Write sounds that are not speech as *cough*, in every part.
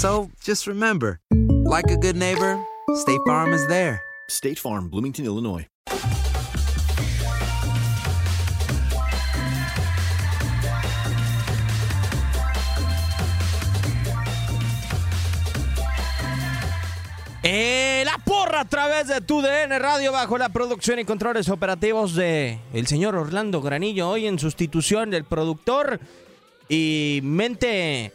So just remember, like a good neighbor, State Farm is there. State Farm, Bloomington, Illinois. Eh, la porra a través de tu DN Radio bajo la producción y controles operativos de el señor Orlando Granillo, hoy en sustitución del productor y mente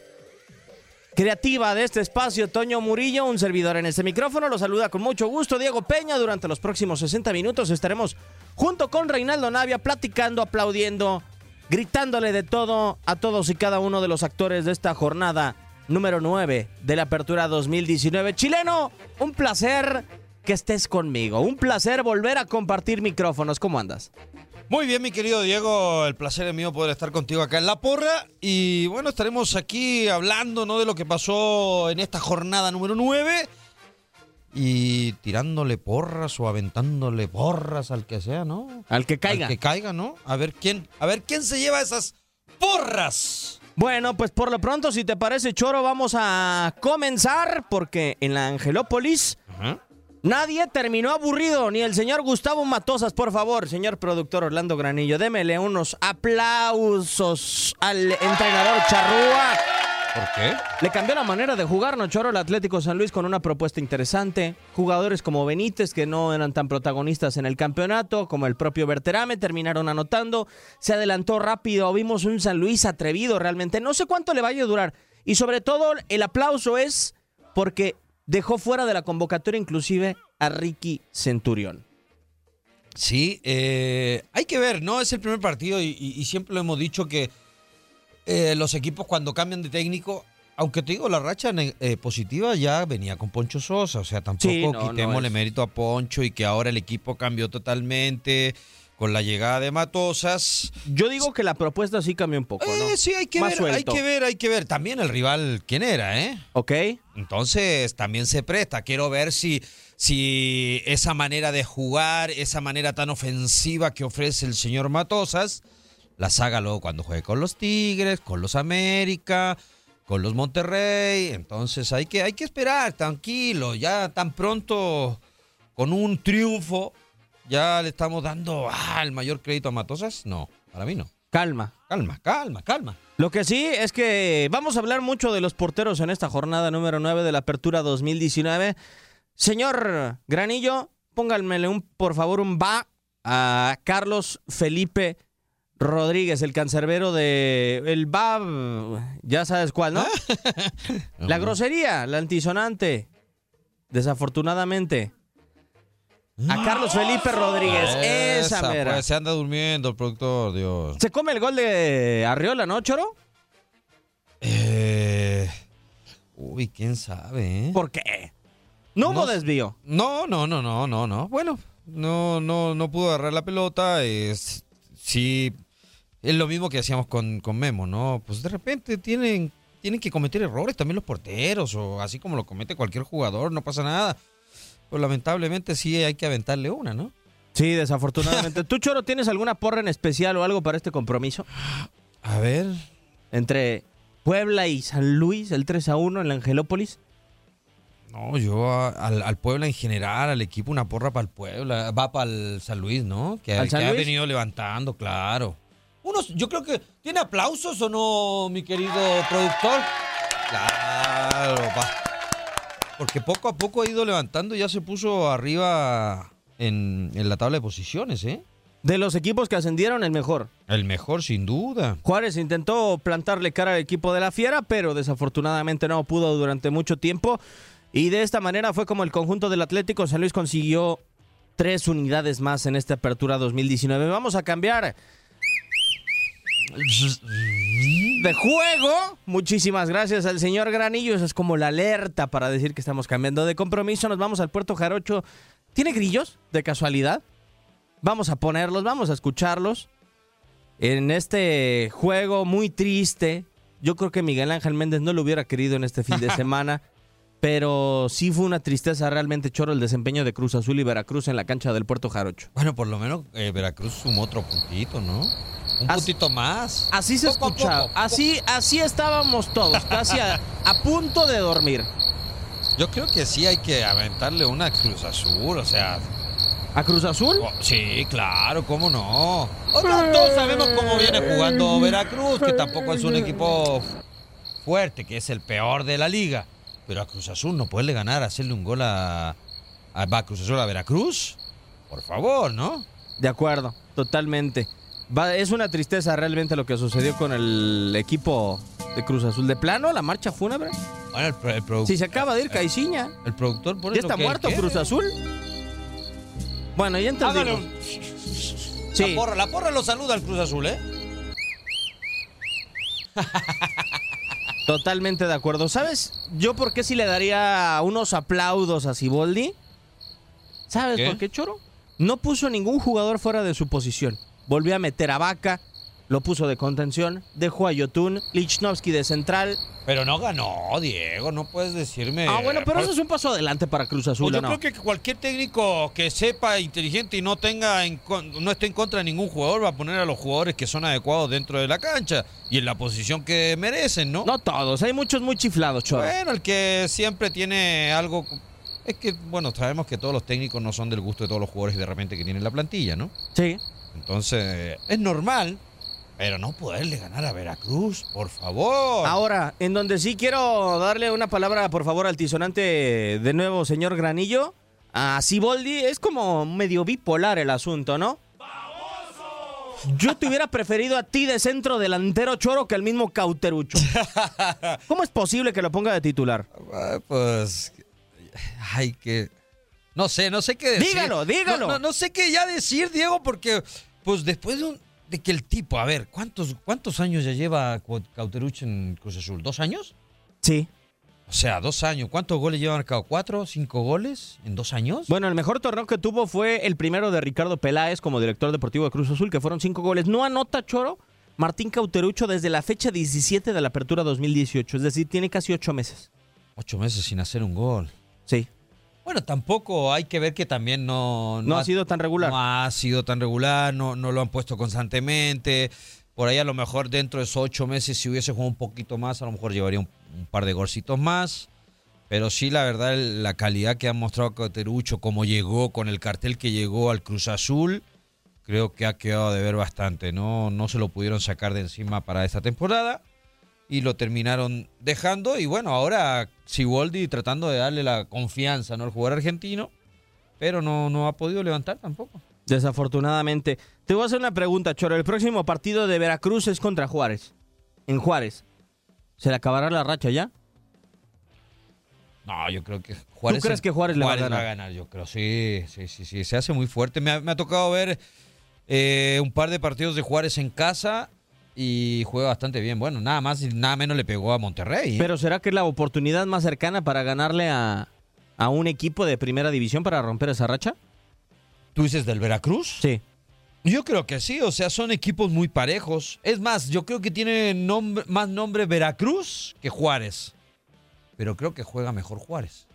creativa de este espacio, Toño Murillo, un servidor en este micrófono, lo saluda con mucho gusto Diego Peña, durante los próximos 60 minutos estaremos junto con Reinaldo Navia platicando, aplaudiendo, gritándole de todo a todos y cada uno de los actores de esta jornada número 9 de la Apertura 2019. Chileno, un placer que estés conmigo. Un placer volver a compartir micrófonos. ¿Cómo andas? Muy bien, mi querido Diego, el placer es mío poder estar contigo acá en La Porra. Y bueno, estaremos aquí hablando ¿no? de lo que pasó en esta jornada número 9 y tirándole porras o aventándole porras al que sea, ¿no? Al que caiga. Al que caiga, ¿no? A ver quién, a ver quién se lleva esas porras. Bueno, pues por lo pronto, si te parece, Choro, vamos a comenzar porque en la Angelópolis nadie terminó aburrido, ni el señor Gustavo Matosas, por favor, señor productor Orlando Granillo, démele unos aplausos al entrenador Charrúa. ¿Por qué? Le cambió la manera de jugar, ¿no, Choro? El Atlético San Luis con una propuesta interesante. Jugadores como Benítez, que no eran tan protagonistas en el campeonato, como el propio Berterame, terminaron anotando. Se adelantó rápido. Vimos un San Luis atrevido realmente. No sé cuánto le vaya a durar. Y sobre todo, el aplauso es porque dejó fuera de la convocatoria inclusive a Ricky Centurión. Sí, eh, hay que ver, ¿no? Es el primer partido y, y- y siempre lo hemos dicho que eh, los equipos cuando cambian de técnico, aunque te digo, la racha eh, positiva ya venía con Poncho Sosa, o sea, tampoco Sí, no, no quitémosle es- mérito a Poncho y que ahora el equipo cambió totalmente con la llegada de Matosas. Yo digo que la propuesta sí cambió un poco, ¿no? Eh, sí, hay que Más ver, suelto. hay que ver, hay que ver. También el rival, ¿quién era, eh? ¿Ok? Entonces también se presta. Quiero ver si, si esa manera de jugar, esa manera tan ofensiva que ofrece el señor Matosas, las haga luego cuando juegue con los Tigres, con los América, con los Monterrey. Entonces hay que, hay que esperar, tranquilo. Ya tan pronto, con un triunfo, ya le estamos dando ah, el mayor crédito a Matosas. No, para mí no. Calma. Calma, calma, calma. Lo que sí es que vamos a hablar mucho de los porteros en esta jornada número 9 de la Apertura 2019. Señor Granillo, pónganmele un, por favor, un va a Carlos Felipe Rodríguez, el cancerbero de el va, ya sabes cuál, ¿no? *laughs* la grosería, la antisonante. Desafortunadamente. A Carlos Felipe Rodríguez. Esa, mera. pues, se anda durmiendo el productor, Dios. ¿Se come el gol de Arriola, no, Choro? Eh, uy, quién sabe, ¿eh? ¿Por qué? No hubo No- desvío. No, no, no, no, no, no. Bueno, no, no, no pudo agarrar la pelota. Es, sí, es lo mismo que hacíamos con, con Memo, ¿no? Pues de repente tienen, tienen que cometer errores también los porteros, o así como lo comete cualquier jugador, no pasa nada. Pues lamentablemente sí hay que aventarle una, ¿no? Sí, desafortunadamente. ¿Tú, Choro, tienes alguna porra en especial o algo para este compromiso? A ver. Entre Puebla y San Luis, el 3 a 1 en la Angelópolis. No, yo a- al, al Puebla en general, al equipo, una porra para el Puebla, va para el San Luis, ¿no? Que, ¿Al San que ha venido levantando, claro. Unos, yo creo que tiene aplausos o no, mi querido productor. Claro, va. Porque poco a poco ha ido levantando y ya se puso arriba en, en la tabla de posiciones, ¿eh? De los equipos que ascendieron, el mejor. El mejor, sin duda. Juárez intentó plantarle cara al equipo de la Fiera, pero desafortunadamente no pudo durante mucho tiempo. Y de esta manera fue como el conjunto del Atlético San Luis consiguió tres unidades más en esta apertura 2019. Vamos a cambiar de juego. Muchísimas gracias al señor Granillo. Esa es como la alerta para decir que estamos cambiando de compromiso. Nos vamos al Puerto Jarocho. ¿Tiene grillos de casualidad? Vamos a ponerlos, vamos a escucharlos. En este juego muy triste, yo creo que Miguel Ángel Méndez no lo hubiera querido en este fin de *laughs* semana, pero sí fue una tristeza realmente choro el desempeño de Cruz Azul y Veracruz en la cancha del Puerto Jarocho. Bueno, por lo menos eh, Veracruz sumó otro puntito, ¿no? Un Así- puntito más. Así se Poco escuchaba, poco. así, así estábamos todos, casi a, a punto de dormir. Yo creo que sí hay que aventarle una Cruz Azul, o sea. ¿A Cruz Azul? oh, sí, claro, cómo no, Todos sabemos cómo viene jugando Veracruz, que tampoco es un equipo fuerte, que es el peor de la liga. Pero a Cruz Azul no puede ganar, hacerle un gol a, a, va a Cruz Azul a Veracruz. Por favor, ¿no? De acuerdo, totalmente. Va- es una tristeza realmente lo que sucedió con el equipo de Cruz Azul. De plano, la marcha fúnebre. Bueno, el, pro- el produ- Si se acaba de ir Caiciña. el productor pone ¿Ya lo está que muerto quiere. Cruz Azul? Bueno, ya entendí. Un- Sí. La porra, la porra lo saluda al Cruz Azul, ¿eh? Totalmente de acuerdo. ¿Sabes? Yo por qué si le daría unos aplaudos a Siboldi. ¿Sabes ¿Qué? por qué, Choro? No puso ningún jugador fuera de su posición. Volvió a meter a Vaca, lo puso de contención, dejó a Yotun, Lichnowsky de central. Pero no ganó, Diego, no puedes decirme. Ah, bueno, pero eso es un paso adelante para Cruz Azul, Pues yo creo que cualquier técnico que sepa inteligente y no tenga en no esté en contra de ningún jugador va a poner a los jugadores que son adecuados dentro de la cancha y en la posición que merecen, ¿no? No todos, hay muchos muy chiflados, Choro. Bueno, el que siempre tiene algo es que bueno, sabemos que todos los técnicos no son del gusto de todos los jugadores de repente que tienen la plantilla, ¿no? Sí. Entonces, es normal, pero no poderle ganar a Veracruz, por favor. Ahora, en donde sí quiero darle una palabra, por favor, altisonante de nuevo, señor Granillo. A Siboldi es como medio bipolar el asunto, ¿no? Yo te hubiera preferido a ti de centro delantero choro que al mismo Cauterucho. *laughs* ¿Cómo es posible que lo ponga de titular? Pues. Ay, que. No sé, no sé qué decir. Dígalo, dígalo. No, no- no sé qué ya decir, Diego, porque, pues después de, un- de que el tipo, a ver, ¿cuántos, cuántos años ya lleva Cauterucho en Cruz Azul? ¿Dos años? Sí. O sea, dos años. ¿Cuántos goles lleva marcado? ¿Cuatro? ¿Cinco goles en dos años? Bueno, el mejor torneo que tuvo fue el primero de Ricardo Peláez como director deportivo de Cruz Azul, que fueron cinco goles. No anota Choro Martín Cauterucho desde la fecha 17 de la apertura 2018, es decir, tiene casi ocho meses. Ocho meses sin hacer un gol. Sí. Bueno, tampoco hay que ver que también no... No ha sido tan regular. No ha sido tan regular, no, no lo han puesto constantemente. Por ahí a lo mejor dentro de esos ocho meses, si hubiese jugado un poquito más, a lo mejor llevaría un, un par de golcitos más. Pero sí, la verdad, la calidad que ha mostrado Cauterucho, cómo llegó, con el cartel que llegó al Cruz Azul, creo que ha quedado de ver bastante. No, no se lo pudieron sacar de encima para esta temporada y lo terminaron dejando. Y bueno, ahora Siboldi tratando de darle la confianza ¿no? al jugador argentino, pero no, no ha podido levantar tampoco. Desafortunadamente. Te voy a hacer una pregunta, Choro. El próximo partido de Veracruz es contra Juárez. En Juárez. ¿Se le acabará la racha ya? No, yo creo que Juárez. crees que Juárez le va a ganar? va yo creo. Sí, sí, sí, sí. Se hace muy fuerte. Me ha, me ha tocado ver eh, un par de partidos de Juárez en casa y juega bastante bien. Bueno, nada más y nada menos le pegó a Monterrey. ¿eh? Pero ¿será que es la oportunidad más cercana para ganarle a, a un equipo de primera división para romper esa racha? ¿Tú dices del Veracruz? Sí. Yo creo que sí, o sea, son equipos muy parejos. Es más, yo creo que tiene nombre, más nombre Veracruz que Juárez. Pero creo que juega mejor Juárez.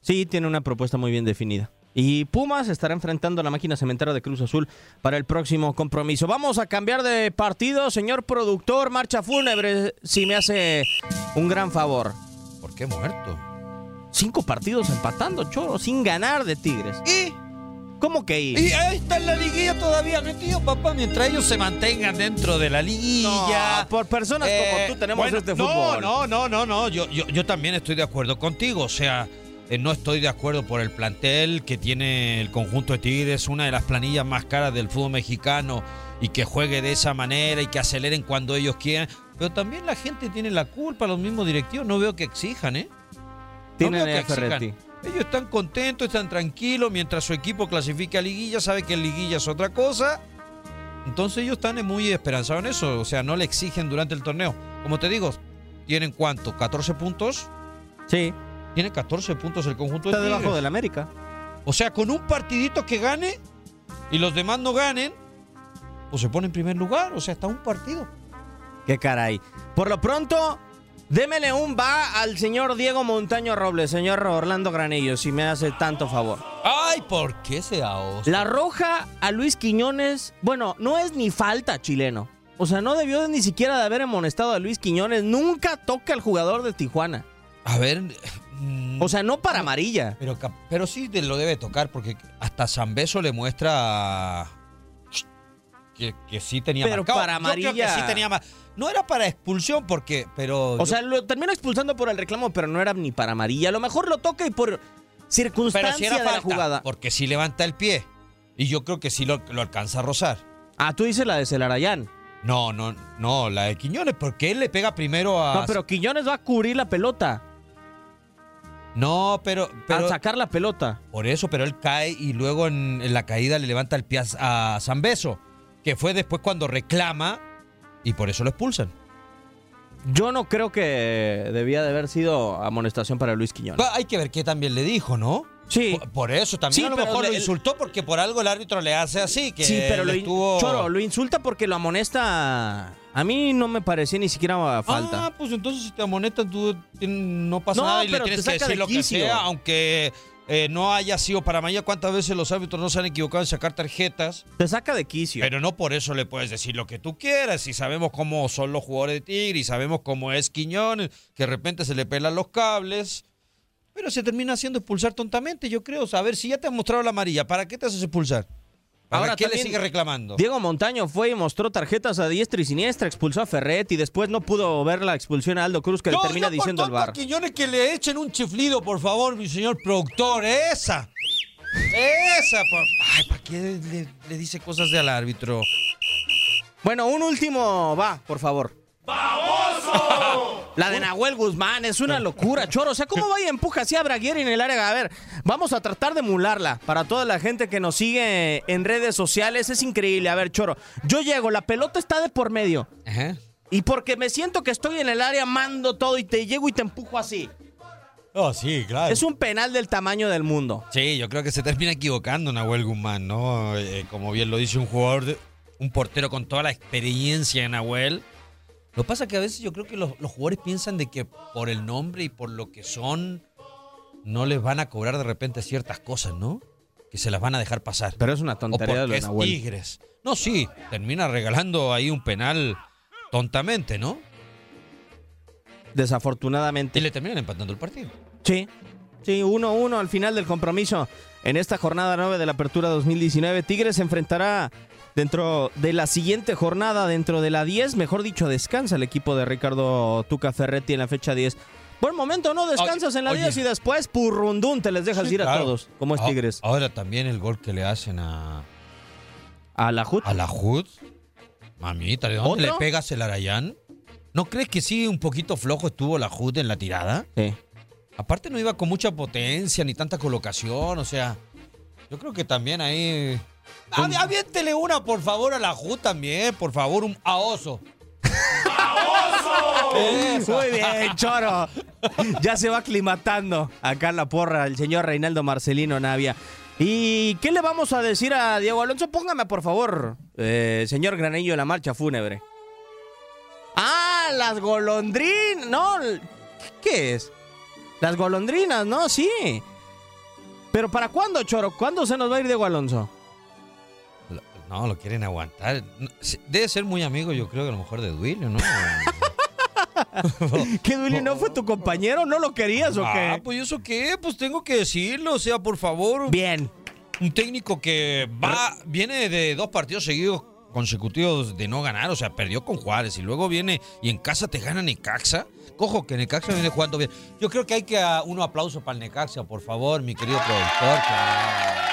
Sí, tiene una propuesta muy bien definida. Y Pumas estará enfrentando a la máquina cementera de Cruz Azul para el próximo compromiso. Vamos a cambiar de partido, señor productor. Marcha fúnebre, si me hace un gran favor. ¿Por qué muerto? Cinco partidos empatando, choro, sin ganar de Tigres. ¿Y? ¿Cómo que y? Y ahí está en la liguilla todavía metido, papá, mientras ellos se mantengan dentro de la liguilla. No, por personas Eh, como tú tenemos bueno, este no, fútbol. No, no, no, no. Yo, yo, yo también estoy de acuerdo contigo. O sea, eh, no estoy de acuerdo por el plantel que tiene el conjunto de Tigres, una de las planillas más caras del fútbol mexicano, y que juegue de esa manera y que aceleren cuando ellos quieran. Pero también la gente tiene la culpa, los mismos directivos. No veo que exijan, ¿eh? No Tienen veo que exijan. Ellos están contentos, están tranquilos mientras su equipo clasifique a liguilla, sabe que en liguilla es otra cosa. Entonces ellos están muy esperanzados en eso, o sea, no le exigen durante el torneo. Como te digo, ¿tienen cuánto? ¿14 puntos? Sí, Tiene 14 puntos el conjunto de está debajo del América. O sea, con un partidito que gane y los demás no ganen, pues se pone en primer lugar, o sea, está un partido. Qué caray. Por lo pronto, démele un va al señor Diego Montaño Robles, señor Orlando Granillo, si me hace tanto favor. Ay, ¿por qué se ahoga? La roja a Luis Quiñones, bueno, no es ni falta chileno. O sea, no debió ni siquiera de haber amonestado a Luis Quiñones. Nunca toca al jugador de Tijuana. A ver, O sea, no para amarilla. Pero, pero sí te lo debe tocar porque hasta Zambeso le muestra que, que sí tenía Pero marcado. para Yo creo que amarilla. sí tenía ma- No era para expulsión porque, pero O yo- sea, lo terminó expulsando por el reclamo, pero no era ni para amarilla. A lo mejor lo toca y por pero circunstancia sí era de la falta jugada. porque sí levanta el pie y yo creo que sí lo, lo alcanza a rozar. Ah, tú dices la de Celarayán. No, no, no, la de Quiñones porque él le pega primero a No, pero Quiñones va a cubrir la pelota. No, pero, pero Al sacar la pelota. por eso, pero él cae y luego en, en la caída le levanta el pie a, Zambeso, que fue después cuando reclama y por eso lo expulsan. Yo no creo que debía de haber sido amonestación para Luis Quiñones. Va, Hay que ver qué también le dijo, ¿no? Sí. Por, por eso también Sí, a lo pero mejor le- lo insultó porque por algo el árbitro le hace así, que sí, pero lo, in- estuvo- Choro, lo insulta porque lo amonesta. A mí no me parecía ni siquiera falta. Ah, pues entonces si te amonestan tú tien- no pasa No, nada y le tienes que decir de lo que sea, aunque eh, no haya sido para mañana. ¿Cuántas veces los árbitros no se han equivocado en sacar tarjetas? Te saca de quicio. Pero no por eso le puedes decir lo que tú quieras. Y sabemos cómo son los jugadores de Tigre y sabemos cómo es Quiñones, que de repente se le pelan los cables. Pero se termina haciendo expulsar tontamente, yo creo. O sea, a ver, si ya te han mostrado la amarilla, ¿para qué te haces expulsar? ¿Para Ahora qué le sigue reclamando? Diego Montaño fue y mostró tarjetas a diestra y siniestra, expulsó a Ferret y después no pudo ver la expulsión a Aldo Cruz que le termina yo por diciendo el bar. Quiñones que le echen un chiflido, por favor, mi señor productor. Esa. Esa. por- Ay, ¿para qué le, le dice cosas de al árbitro? Bueno, un último va, por favor. La de Nahuel Guzmán es una locura, choro. O sea, ¿cómo va y empuja así a Braguieri en el área? A ver, vamos a tratar de emularla para toda la gente que nos sigue en redes sociales. Es increíble. A ver, choro, yo llego, la pelota está de por medio. Ajá. Y porque me siento que estoy en el área, mando todo y te llego y te empujo así. Oh, sí, claro. Es un penal del tamaño del mundo. Sí, yo creo que se termina equivocando Nahuel Guzmán, ¿no? Eh, como bien lo dice un jugador, de- un portero con toda la experiencia en Nahuel. Lo que pasa que a veces yo creo que los, los jugadores piensan de que por el nombre y por lo que son, no les van a cobrar de repente ciertas cosas, ¿no? Que se las van a dejar pasar. Pero es una O tontería de porque de es Nahuel. Tigres. No, sí, termina regalando ahí un penal tontamente, ¿no? Desafortunadamente. Y le terminan empatando el partido. Sí, sí, 1-1 al final del compromiso. En esta jornada 9 de la Apertura 2019, Tigres enfrentará dentro de la siguiente jornada, dentro de la 10, mejor dicho, descansa el equipo de Ricardo Tuca Ferretti en la fecha 10. Buen momento, ¿no? Descansas en la Oye. 10 y después purrundún te les dejas Sí, ir a claro. todos, como es Ah, Tigres. Ahora también el gol que le hacen a, A la Jut. a la Hood. Mamita, ¿de dónde ¿Otro? le pegas el Arayán? ¿No crees que sí un poquito flojo estuvo la Hood en la tirada? Sí. Aparte no iba con mucha potencia ni tanta colocación, o sea, yo creo que también ahí... Avi- Aviéntele una, por favor, a la Ju también, por favor, un a oso. Muy bien, Choro. Ya se va aclimatando acá la porra el señor Reinaldo Marcelino Navia. ¿Y qué le vamos a decir a Diego Alonso? Póngame, por favor, eh, señor Granillo, la marcha fúnebre. Ah, las golondrinas. No, ¿qué es? Las golondrinas, ¿no? Sí. Pero ¿para cuándo, Choro? ¿Cuándo se nos va a ir Diego Alonso? No, lo quieren aguantar. Debe ser muy amigo, yo creo que a lo mejor de Duilio, ¿no? *laughs* ¿Qué, Duilio, no fue tu compañero? ¿No lo querías o Ah, qué? pues ¿y eso qué, pues tengo que decirlo, o sea, por favor. Bien. Un técnico que va, viene de dos partidos seguidos consecutivos de no ganar, o sea, perdió con Juárez y luego viene y en casa te gana Necaxa. Cojo que Necaxa viene jugando bien. Yo creo que hay que ah, un aplauso para el Necaxa, por favor, mi querido productor. que-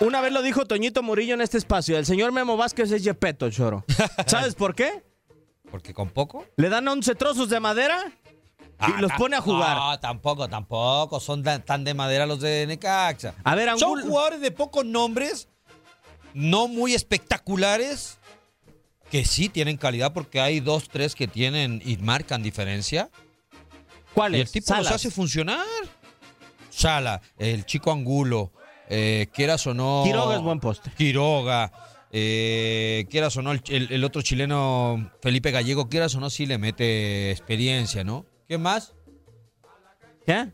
Una vez lo dijo Toñito Murillo en este espacio. El señor Memo Vázquez es Yepeto, Choro. *laughs* ¿Sabes por qué? Porque con poco. Le dan 11 trozos de madera y los ta- pone a jugar. No, tampoco, tampoco. Son tan, tan de madera los de Necaxa. A ver, Son jugadores de pocos nombres, no muy espectaculares, que sí tienen calidad porque hay dos, tres que tienen y marcan diferencia. ¿Cuál Y el tipo los Salas. hace funcionar. Sala, el chico Angulo, eh, quieras o no. Quiroga es buen poste. Quiroga, eh, quieras o no, el, otro chileno, Felipe Gallego, quieras o no, sí le mete experiencia, ¿no? ¿Qué más? ¿Qué?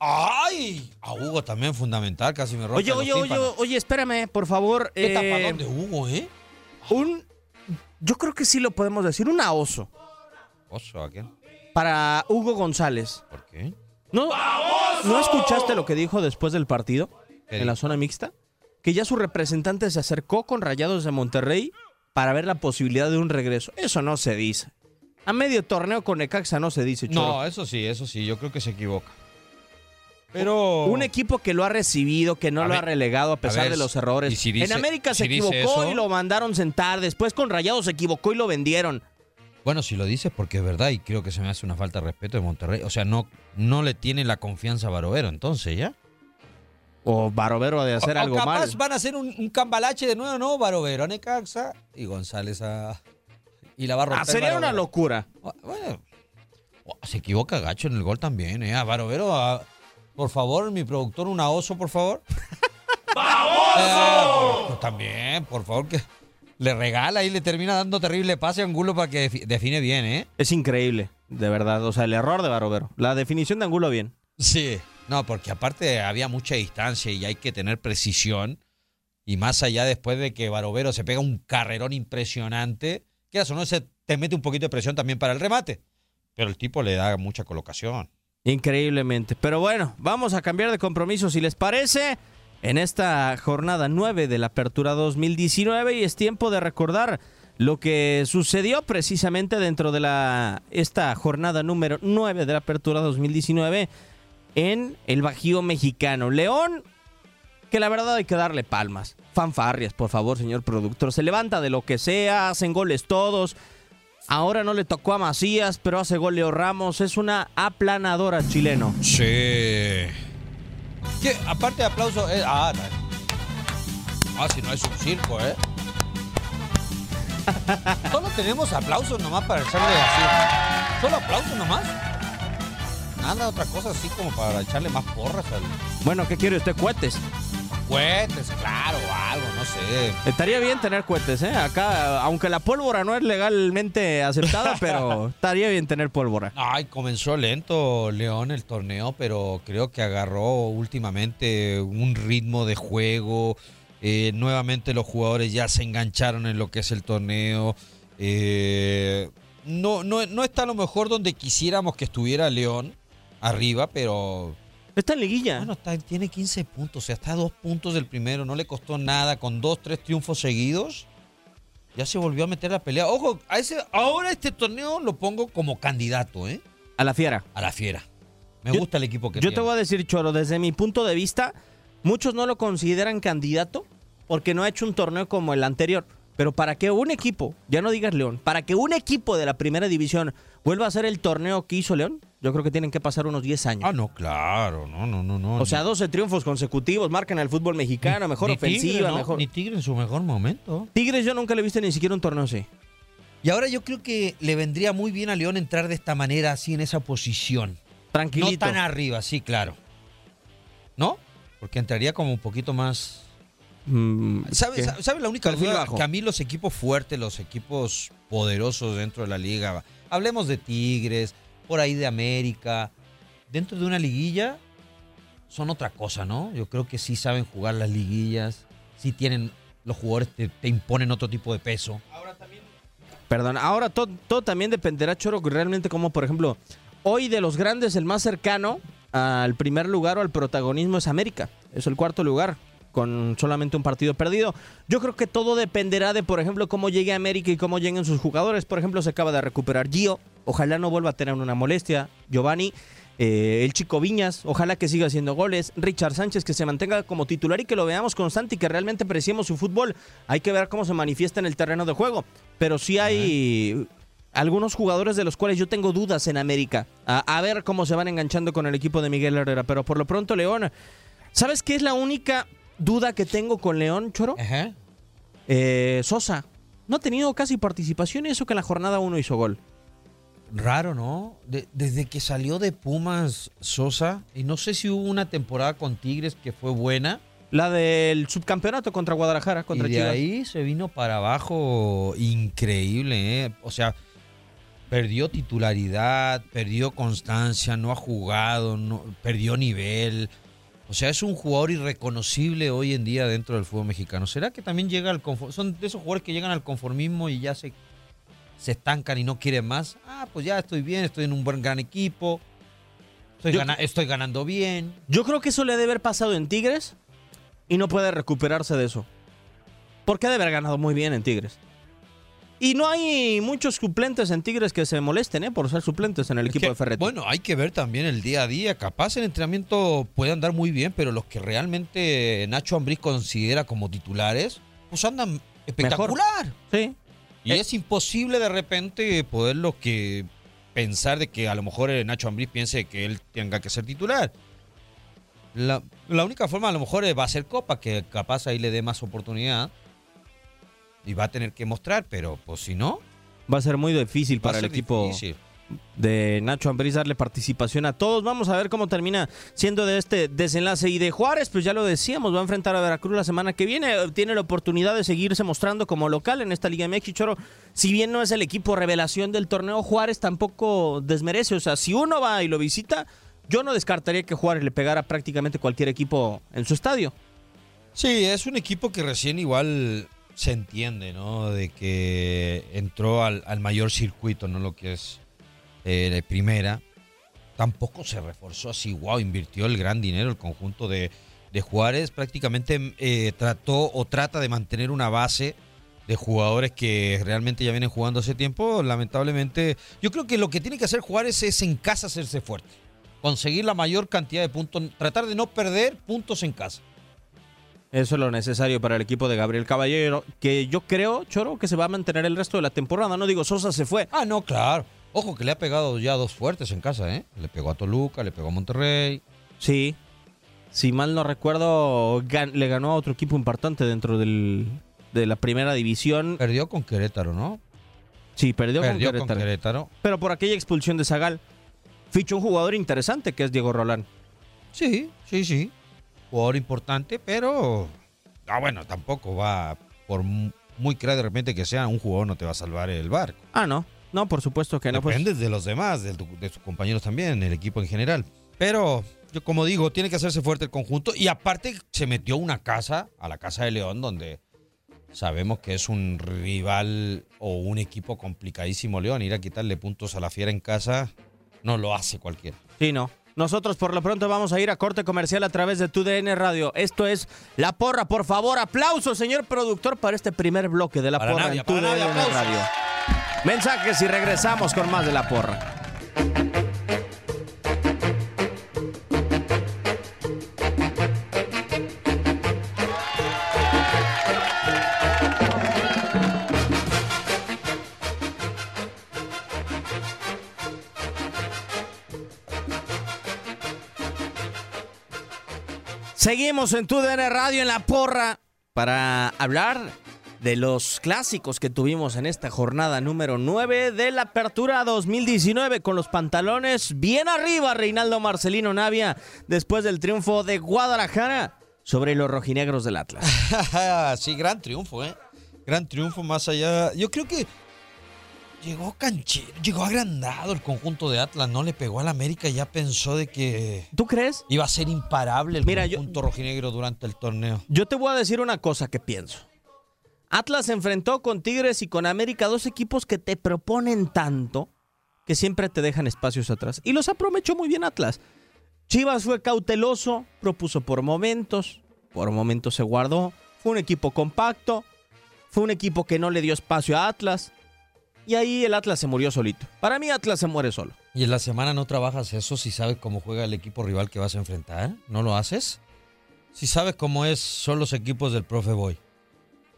¡Ay! A Hugo también fundamental, casi me rompe Oye, oye, oye, oye, espérame, por favor. ¿Qué eh, tapadón de Hugo, eh? un, yo creo que sí lo podemos decir, un oso Oso, ¿a quién? para Hugo González. ¿Por qué? ¿No, ¿No escuchaste lo que dijo después del partido ¿Qué en la zona mixta? Que ya su representante se acercó con Rayados de Monterrey para ver la posibilidad de un regreso. Eso no se dice. A medio torneo con Necaxa no se dice, Choro. No, eso sí, eso sí, yo creo que se equivoca. Pero. Un equipo que lo ha recibido, que no A lo ha relegado a pesar ver, de los errores. y si dice- en América se si equivocó y lo mandaron sentar. Después con Rayados se equivocó y lo vendieron. Bueno, si lo dices porque es verdad y creo que se me hace una falta de respeto de Monterrey. O sea, no, no le tiene la confianza a Barovero, entonces, ¿ya? O Barovero ha de hacer O- algo capaz mal. van a hacer un, un cambalache de nuevo, ¿no? Barovero a Necaxa y González a... Y la va a romper Ah, sería una locura. Bueno, oh, se equivoca Gacho en el gol también, ¿eh? A Barovero, a- por favor, mi productor, una oso, por favor. *laughs* ¡Baboso! también, por favor, que le regala y le termina dando terrible pase a Angulo para que defi- define bien, ¿eh? Es increíble, de verdad. O sea, el error de Barovero. La definición de Angulo bien. Sí. No, porque aparte había mucha distancia y hay que tener precisión. Y más allá después de que Barovero se pega un carrerón impresionante, que eso no se te mete un poquito de presión también para el remate. Pero el tipo le da mucha colocación. Increíblemente. Pero bueno, vamos a cambiar de compromiso si les parece. En esta jornada 9 de la Apertura 2019 y es tiempo de recordar lo que sucedió precisamente dentro de la esta jornada número 9 de la Apertura 2019 en el Bajío mexicano. León, que la verdad hay que darle palmas. Fanfarrias, por favor, señor productor. Se levanta de lo que sea, hacen goles todos. Ahora no le tocó a Macías, pero hace gol Leo Ramos. Es una aplanadora chileno. Sí. ¿Qué? Aparte de aplauso. eh, ah, no. Ah, si no es un circo, ¿eh? *laughs* Solo tenemos aplausos nomás para echarle así. Solo aplausos nomás. Nada, otra cosa así como para echarle más porras al. Bueno, ¿qué quiere usted? Cohetes. Cohetes, claro, algo, no sé. Estaría bien tener cohetes, ¿eh? Acá, aunque la pólvora no es legalmente aceptada, *laughs* pero estaría bien tener pólvora. Ay, comenzó lento León el torneo, pero creo que agarró últimamente un ritmo de juego. Eh, nuevamente los jugadores ya se engancharon en lo que es el torneo. Eh, no, no, no está a lo mejor donde quisiéramos que estuviera León arriba, pero Está en liguilla. bueno, está- tiene 15 puntos, o sea, está a dos puntos del primero, no le costó nada, con dos, tres triunfos seguidos. Ya se volvió a meter la pelea. Ojo, a ese, ahora este torneo lo pongo como candidato, ¿eh? A la fiera. A la fiera. Me Yo- gusta el equipo que Yo tiene. te voy a decir, Choro, desde mi punto de vista, muchos no lo consideran candidato porque no ha hecho un torneo como el anterior. Pero para que un equipo, ya no digas León, para que un equipo de la primera división vuelva a hacer el torneo que hizo León, Yo creo que tienen que pasar unos 10 años. Ah, no, claro, no, no, no, no. O sea, 12 triunfos consecutivos marcan al fútbol mexicano, mejor Ni ofensiva, Tigre, ¿no? mejor. Ni Tigre en su mejor momento. Tigres yo nunca le he visto ni siquiera un torneo así. Y ahora yo creo que le vendría muy bien a León entrar de esta manera, así en esa posición. Tranquilito. No tan arriba, sí, claro. ¿No? Porque entraría como un poquito más. Mm, ¿Sabe, ¿qué? sabe- la única Perfil duda? bajo. Que a mí los equipos fuertes, los equipos poderosos dentro de la liga, hablemos de Tigres, por ahí de América, dentro de una liguilla son otra cosa, ¿no? Yo creo que sí saben jugar las liguillas, sí tienen, los jugadores te, te imponen otro tipo de peso. Perdón, ahora todo, todo también dependerá, Choro, realmente como, por ejemplo, hoy de los grandes, el más cercano al primer lugar o al protagonismo es América. Es el cuarto lugar, con solamente un partido perdido. Yo creo que todo dependerá de, por ejemplo, cómo llegue América y cómo lleguen sus jugadores. Por ejemplo, se acaba de recuperar Gio. Ojalá no vuelva a tener una molestia. Giovanni. eh, el chico Viñas, ojalá que siga haciendo goles. Richard Sánchez, que se mantenga como titular y que lo veamos constante y que realmente apreciemos su fútbol. Hay que ver cómo se manifiesta en el terreno de juego. Pero sí hay algunos jugadores de los cuales yo tengo dudas en América. A, a ver cómo se van enganchando con el equipo de Miguel Herrera. Pero por lo pronto, León. ¿Sabes qué es la única duda que tengo con León, Choro? Ajá. Eh, Sosa. No ha tenido casi participación y eso que en la jornada uno hizo gol. Raro, ¿no? De- desde que salió de Pumas Sosa, y no sé si hubo una temporada con Tigres que fue buena, La del subcampeonato contra Guadalajara, contra y de Chivas. ahí se vino para abajo increíble, ¿eh? O sea, perdió titularidad, perdió constancia, no ha jugado, no, perdió nivel. O sea, es un jugador irreconocible hoy en día dentro del fútbol mexicano. ¿Será que también llega al conformismo? Son de esos jugadores que llegan al conformismo y ya se, se estancan y no quieren más. Ah, pues ya estoy bien, estoy en un buen gran equipo. Estoy, Yo- gana- estoy ganando bien. Yo creo que eso le debe haber pasado en Tigres y no puede recuperarse de eso. Porque ha de haber ganado muy bien en Tigres. Y no hay muchos suplentes en Tigres que se molesten ¿eh? por ser suplentes en el Es equipo que, de Ferretti. Bueno, hay que ver también el día a día. Capaz el entrenamiento puede andar muy bien, pero los que realmente Nacho Ambriz considera como titulares, pues andan espectacular. Sí. Y es imposible de repente poderlo que pensar de que a lo mejor eh, Nacho Ambriz piense que él tenga que ser titular. La, la única forma a lo mejor eh, va a ser Copa, que capaz ahí le dé más oportunidad. Y va a tener que mostrar, pero pues si no, Va a ser muy difícil para el equipo difícil. de Nacho Ambriz darle participación a todos. Vamos a ver cómo termina siendo de este desenlace. Y de Juárez, pues ya lo decíamos, va a enfrentar a Veracruz la semana que viene. Tiene la oportunidad de seguirse mostrando como local en esta Liga MX. Choro, si bien no es el equipo revelación del torneo, Juárez tampoco desmerece. O sea, si uno va y lo visita, yo no descartaría que Juárez le pegara prácticamente cualquier equipo en su estadio. Sí, es un equipo que recién igual se entiende, ¿no? De que entró al, al mayor circuito, ¿no? Lo que es eh, primera. Tampoco se reforzó así, wow, invirtió el gran dinero el conjunto de, de Juárez. Prácticamente eh, trató o trata de mantener una base de jugadores que realmente ya vienen jugando hace tiempo. Lamentablemente, yo creo que lo que tiene que hacer Juárez es en casa hacerse fuerte. Conseguir la mayor cantidad de puntos, tratar de no perder puntos en casa. Eso es lo necesario para el equipo de Gabriel Caballero, que yo creo, Choro, que se va a mantener el resto de la temporada. No digo, Sosa se fue. Ah, no, claro. Ojo que le ha pegado ya dos fuertes en casa, ¿eh? Le pegó a Toluca, le pegó a Monterrey. Sí. Si mal no recuerdo, gan- le ganó a otro equipo importante dentro del, de la primera división. Perdió con Querétaro, ¿no? Sí, perdió, Perdió con, con. Querétaro. Pero por aquella expulsión de Zagal, fichó un jugador interesante que es Diego Rolán. Sí, sí, sí. Jugador importante, pero. Ah, bueno, tampoco va. Por mu- muy crea de repente que sea un jugador, no te va a salvar el barco. Ah, no. No, por supuesto que no. pues- Depende de los demás, de, tu- de sus compañeros también, el equipo en general. Pero, yo como digo, tiene que hacerse fuerte el conjunto. Y aparte, se metió a una casa, a la Casa de León, donde sabemos que es un rival o un equipo complicadísimo León. Ir a quitarle puntos a la fiera en casa no lo hace cualquiera. Sí, no. Nosotros por lo pronto vamos a ir a corte comercial a través de TUDN Radio. Esto es La Porra. Por favor, aplauso, señor productor, para este primer bloque de La Para Porra nadie, en TUDN nadie. Radio. Mensajes y regresamos con más de La Porra. Seguimos en tu DN Radio en la porra para hablar de los clásicos que tuvimos en esta jornada número 9 de la Apertura 2019 con los pantalones bien arriba Reinaldo Marcelino Navia después del triunfo de Guadalajara sobre los rojinegros del Atlas. *laughs* sí, gran triunfo, ¿eh? Gran triunfo más allá. Yo creo que llegó canchero, llegó agrandado el conjunto de Atlas, no le pegó al América y ya pensó de que ¿Tú crees? iba a ser imparable el Mira, yo- conjunto rojinegro durante el torneo. Yo te voy a decir una cosa que pienso. Atlas se enfrentó con Tigres y con América, dos equipos que te proponen tanto que siempre te dejan espacios atrás. Y los aprovechó muy bien Atlas. Chivas fue cauteloso, propuso por momentos, por momentos se guardó. Fue un equipo compacto, fue un equipo que no le dio espacio a Atlas. Y ahí el Atlas se murió solito. Para mí Atlas se muere solo. ¿Y en la semana no trabajas eso si sabes cómo juega el equipo rival que vas a enfrentar? ¿No lo haces? Si sabes cómo es, son los equipos del profe Boy.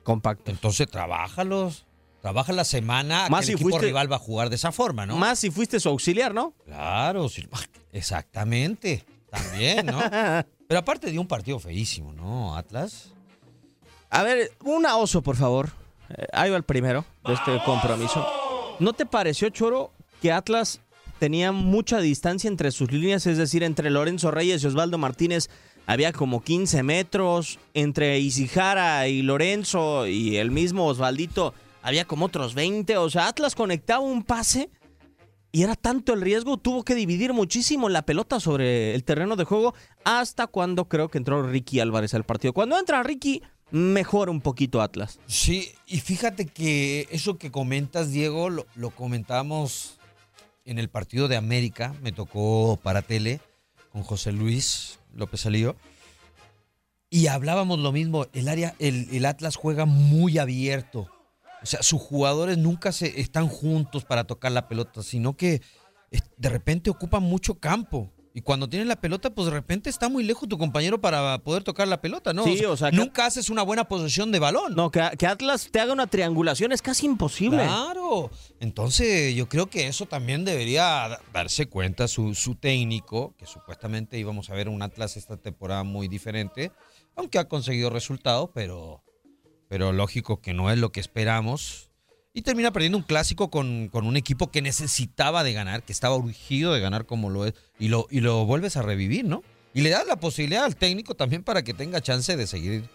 Compacto. Entonces, trabájalos. Trabaja la semana Más que si el equipo fuiste- rival va a jugar de esa forma, ¿no? Más si fuiste su auxiliar, ¿no? Claro, *laughs* exactamente. También, ¿no? *laughs* Pero aparte de un partido feísimo, ¿no? Atlas. A ver, una oso, por favor. Eh, ahí va el primero de este compromiso. ¿No te pareció, Choro, que Atlas tenía mucha distancia entre sus líneas? Es decir, entre Lorenzo Reyes y Osvaldo Martínez había como 15 metros. Entre Isijara y Lorenzo y el mismo Osvaldito había como otros 20. O sea, Atlas conectaba un pase y era tanto el riesgo, tuvo que dividir muchísimo la pelota sobre el terreno de juego hasta cuando creo que entró Ricky Álvarez al partido. Cuando entra Ricky, mejora un poquito Atlas. Sí, y fíjate que eso que comentas, Diego, lo, lo comentábamos en el partido de América. Me tocó para tele con José Luis López Salillo. Y hablábamos lo mismo. El área, el, Atlas juega muy abierto. O sea, sus jugadores nunca se están juntos para tocar la pelota, sino que de repente ocupan mucho campo. Y cuando tienes la pelota, pues de repente está muy lejos tu compañero para poder tocar la pelota, ¿no? Sí, o sea, que- nunca haces una buena posesión de balón. No, que, que Atlas te haga una triangulación es casi imposible. Claro. Entonces, yo creo que eso también debería da- darse cuenta su, su técnico, que supuestamente íbamos a ver un Atlas esta temporada muy diferente, aunque ha conseguido resultados, pero, pero lógico que no es lo que esperamos. Y termina perdiendo un clásico con, con un equipo que necesitaba de ganar, que estaba urgido de ganar como lo es, y lo, y lo vuelves a revivir, ¿no? Y le das la posibilidad al técnico también para que tenga chance de seguir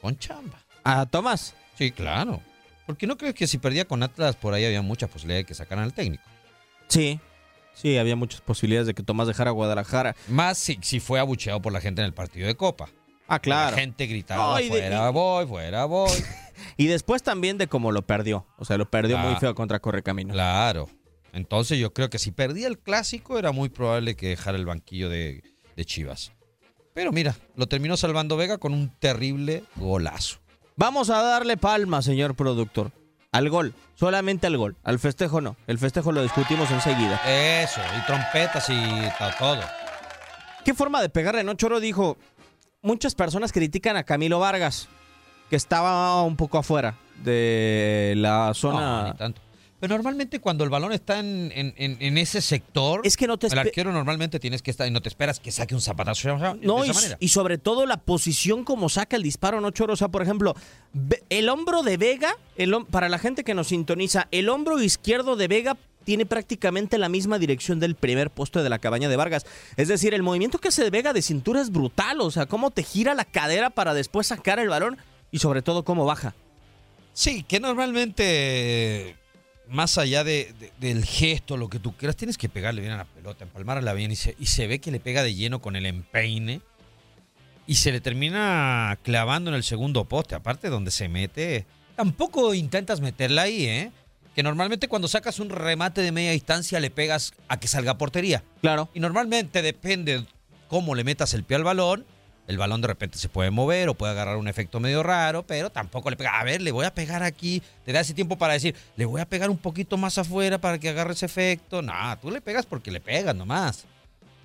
con chamba. A Tomás. Sí, claro. Porque no crees que si perdía con Atlas por ahí había mucha posibilidad de que sacaran al técnico. Sí. Sí, había muchas posibilidades de que Tomás dejara Guadalajara. Más si, si fue abucheado por la gente en el partido de Copa. Ah, claro. La gente gritaba, No, y de- fuera voy, fuera voy. *laughs* Y después también de cómo lo perdió. O sea, lo perdió Ah. muy feo contra Correcaminos. claro. Entonces yo creo que si perdía el clásico era muy probable que dejara el banquillo de, de Chivas. Pero mira, lo terminó salvando Vega con un terrible golazo. Vamos a darle palma, señor productor. Al gol. Solamente al gol. Al festejo no. El festejo lo discutimos enseguida. Eso, y trompetas y to- todo. ¿Qué forma de pegarle, no? Choro dijo, muchas personas critican a Camilo Vargas, que estaba un poco afuera de la No, zona... ni tanto. Pero normalmente cuando el balón está en, en- ese sector, Es que no te el arquero normalmente tienes que estar y no te esperas que saque un zapatazo de No, esa y, manera. y sobre todo la posición como saca el disparo, ¿no, Choro? O sea, por ejemplo, el hombro de Vega, el para la gente que nos sintoniza, el hombro izquierdo de Vega tiene prácticamente la misma dirección del primer poste de la cabaña de Vargas. Es decir, el movimiento que de Vega de cintura es brutal. O sea, cómo te gira la cadera para después sacar el balón y sobre todo cómo baja. Sí, que normalmente, más allá de- de- del gesto, lo que tú quieras, tienes que pegarle bien a la pelota, empalmarla bien y se, y se ve que le pega de lleno con el empeine y se le termina clavando en el segundo poste, aparte donde se mete. Tampoco intentas meterla ahí, ¿eh? Que normalmente cuando sacas un remate de media distancia le pegas a que salga a portería. Claro. Y normalmente depende cómo le metas el pie al balón. El balón de repente se puede mover o puede agarrar un efecto medio raro, pero tampoco le pega. A ver, le voy a pegar aquí. Te da ese tiempo para decir, le voy a pegar un poquito más afuera para que agarre ese efecto. No, tú le pegas porque le pegas nomás.